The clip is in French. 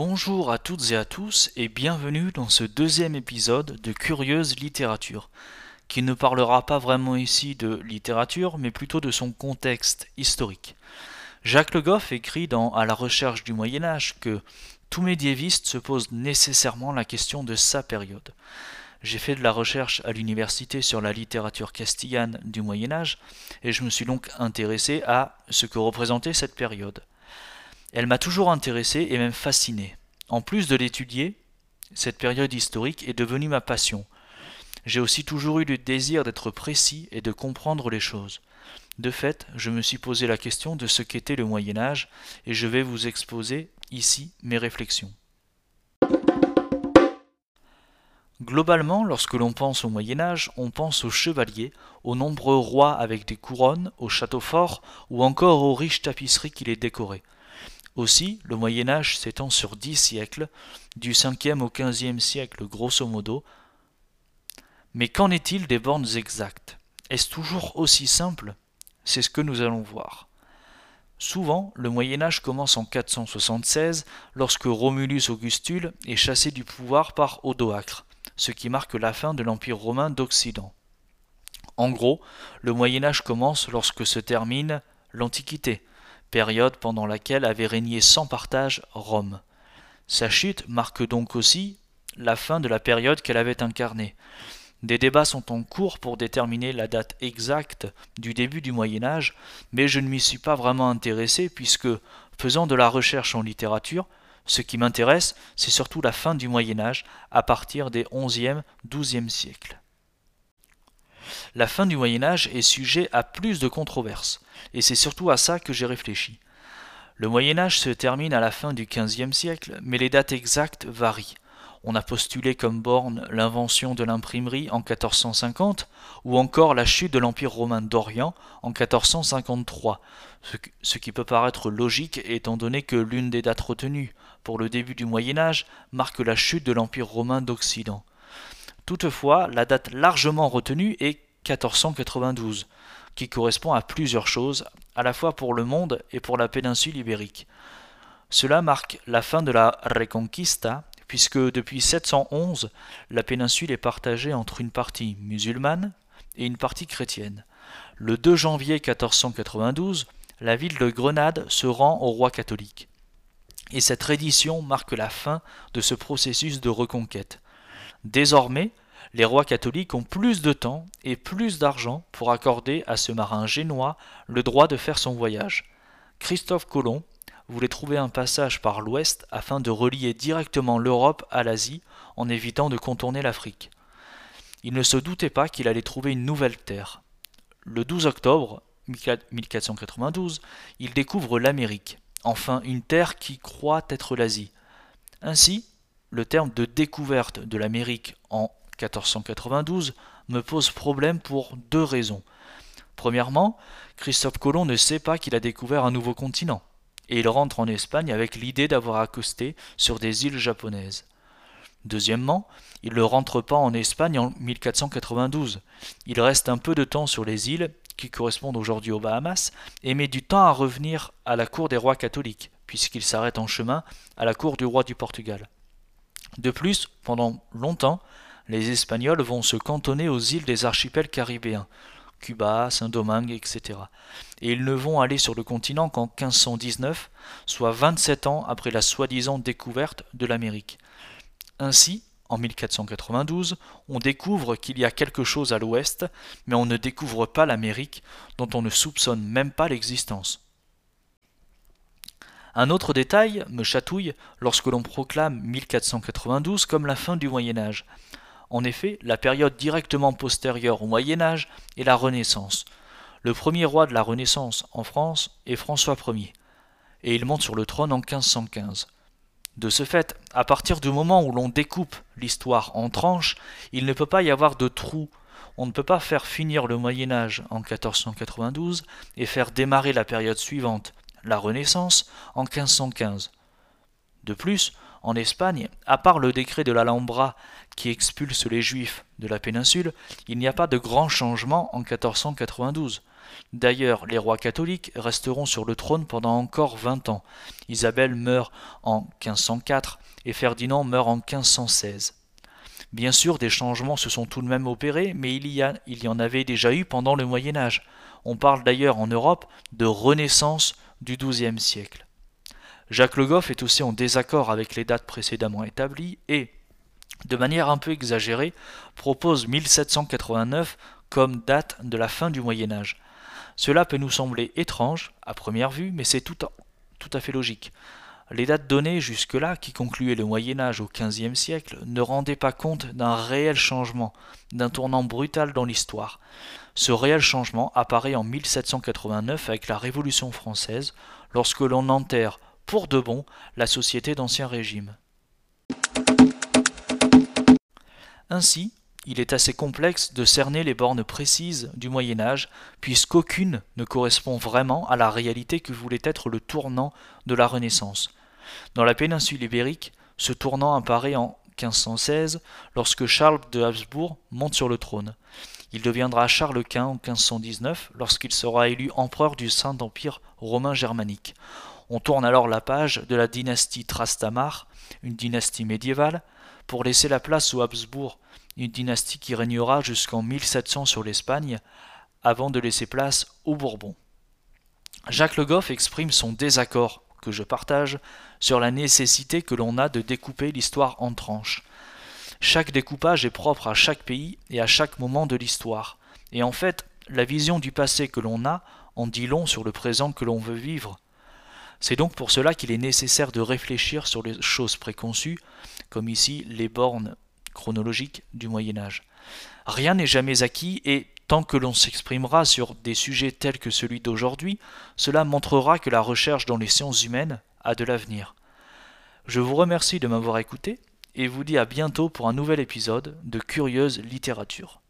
Bonjour à toutes et à tous et bienvenue dans ce deuxième épisode de Curieuse Littérature, qui ne parlera pas vraiment ici de littérature, mais plutôt de son contexte historique. Jacques Le Goff écrit dans À la recherche du Moyen Âge que tout médiéviste se pose nécessairement la question de sa période. J'ai fait de la recherche à l'université sur la littérature castillane du Moyen Âge, et je me suis donc intéressé à ce que représentait cette période. Elle m'a toujours intéressé et même fasciné. En plus de l'étudier, cette période historique est devenue ma passion. J'ai aussi toujours eu le désir d'être précis et de comprendre les choses. De fait, je me suis posé la question de ce qu'était le Moyen Âge et je vais vous exposer ici mes réflexions. Globalement, lorsque l'on pense au Moyen Âge, on pense aux chevaliers, aux nombreux rois avec des couronnes, aux châteaux forts ou encore aux riches tapisseries qui les décoraient. Aussi, le Moyen Âge s'étend sur dix siècles, du 5e au 15e siècle grosso modo. Mais qu'en est-il des bornes exactes? Est-ce toujours aussi simple? C'est ce que nous allons voir. Souvent, le Moyen Âge commence en 476, lorsque Romulus Augustule est chassé du pouvoir par Odoacre, ce qui marque la fin de l'Empire romain d'Occident. En gros, le Moyen Âge commence lorsque se termine l'Antiquité, période pendant laquelle avait régné sans partage Rome. Sa chute marque donc aussi la fin de la période qu'elle avait incarnée. Des débats sont en cours pour déterminer la date exacte du début du Moyen Âge, mais je ne m'y suis pas vraiment intéressé puisque, faisant de la recherche en littérature, ce qui m'intéresse, c'est surtout la fin du Moyen Âge à partir des 11e, 12e siècles. La fin du Moyen Âge est sujet à plus de controverses, et c'est surtout à ça que j'ai réfléchi. Le Moyen Âge se termine à la fin du XVe siècle, mais les dates exactes varient. On a postulé comme borne l'invention de l'imprimerie en 1450, ou encore la chute de l'Empire romain d'Orient en 1453, ce qui peut paraître logique étant donné que l'une des dates retenues pour le début du Moyen Âge marque la chute de l'Empire romain d'Occident. Toutefois, la date largement retenue est 1492, qui correspond à plusieurs choses, à la fois pour le monde et pour la péninsule ibérique. Cela marque la fin de la Reconquista, puisque depuis 711, la péninsule est partagée entre une partie musulmane et une partie chrétienne. Le 2 janvier 1492, la ville de Grenade se rend au roi catholique. Et cette reddition marque la fin de ce processus de reconquête. Désormais, les rois catholiques ont plus de temps et plus d'argent pour accorder à ce marin génois le droit de faire son voyage. Christophe Colomb voulait trouver un passage par l'ouest afin de relier directement l'Europe à l'Asie en évitant de contourner l'Afrique. Il ne se doutait pas qu'il allait trouver une nouvelle terre. Le 12 octobre 1492, il découvre l'Amérique, enfin une terre qui croit être l'Asie. Ainsi, le terme de découverte de l'Amérique en 1492 me pose problème pour deux raisons. Premièrement, Christophe Colomb ne sait pas qu'il a découvert un nouveau continent, et il rentre en Espagne avec l'idée d'avoir accosté sur des îles japonaises. Deuxièmement, il ne rentre pas en Espagne en 1492. Il reste un peu de temps sur les îles, qui correspondent aujourd'hui aux Bahamas, et met du temps à revenir à la cour des rois catholiques, puisqu'il s'arrête en chemin à la cour du roi du Portugal. De plus, pendant longtemps, les Espagnols vont se cantonner aux îles des archipels caribéens, Cuba, Saint-Domingue, etc. Et ils ne vont aller sur le continent qu'en 1519, soit 27 ans après la soi-disant découverte de l'Amérique. Ainsi, en 1492, on découvre qu'il y a quelque chose à l'ouest, mais on ne découvre pas l'Amérique, dont on ne soupçonne même pas l'existence. Un autre détail me chatouille lorsque l'on proclame 1492 comme la fin du Moyen Âge. En effet, la période directement postérieure au Moyen Âge est la Renaissance. Le premier roi de la Renaissance en France est François Ier, et il monte sur le trône en 1515. De ce fait, à partir du moment où l'on découpe l'histoire en tranches, il ne peut pas y avoir de trou. On ne peut pas faire finir le Moyen Âge en 1492 et faire démarrer la période suivante, la Renaissance, en 1515. De plus, en Espagne, à part le décret de l'Alhambra qui expulse les Juifs de la péninsule, il n'y a pas de grand changement en 1492. D'ailleurs, les rois catholiques resteront sur le trône pendant encore vingt ans. Isabelle meurt en 1504 et Ferdinand meurt en 1516. Bien sûr, des changements se sont tout de même opérés, mais il y, a, il y en avait déjà eu pendant le Moyen Âge. On parle d'ailleurs en Europe de renaissance du XIIe siècle. Jacques Le Goff est aussi en désaccord avec les dates précédemment établies et, de manière un peu exagérée, propose 1789 comme date de la fin du Moyen Âge. Cela peut nous sembler étrange à première vue, mais c'est tout, tout à fait logique. Les dates données jusque-là, qui concluaient le Moyen Âge au XVe siècle, ne rendaient pas compte d'un réel changement, d'un tournant brutal dans l'histoire. Ce réel changement apparaît en 1789 avec la Révolution française, lorsque l'on enterre pour de bon la société d'Ancien Régime. Ainsi, il est assez complexe de cerner les bornes précises du Moyen Âge, puisqu'aucune ne correspond vraiment à la réalité que voulait être le tournant de la Renaissance. Dans la péninsule ibérique, ce tournant apparaît en 1516 lorsque Charles de Habsbourg monte sur le trône. Il deviendra Charles Quint en 1519 lorsqu'il sera élu empereur du Saint-Empire romain germanique. On tourne alors la page de la dynastie Trastamare, une dynastie médiévale, pour laisser la place aux Habsbourg, une dynastie qui régnera jusqu'en 1700 sur l'Espagne, avant de laisser place aux Bourbons. Jacques Le Goff exprime son désaccord, que je partage, sur la nécessité que l'on a de découper l'histoire en tranches. Chaque découpage est propre à chaque pays et à chaque moment de l'histoire. Et en fait, la vision du passé que l'on a en dit long sur le présent que l'on veut vivre. C'est donc pour cela qu'il est nécessaire de réfléchir sur les choses préconçues, comme ici les bornes chronologiques du Moyen Âge. Rien n'est jamais acquis et tant que l'on s'exprimera sur des sujets tels que celui d'aujourd'hui, cela montrera que la recherche dans les sciences humaines a de l'avenir. Je vous remercie de m'avoir écouté et vous dis à bientôt pour un nouvel épisode de Curieuse Littérature.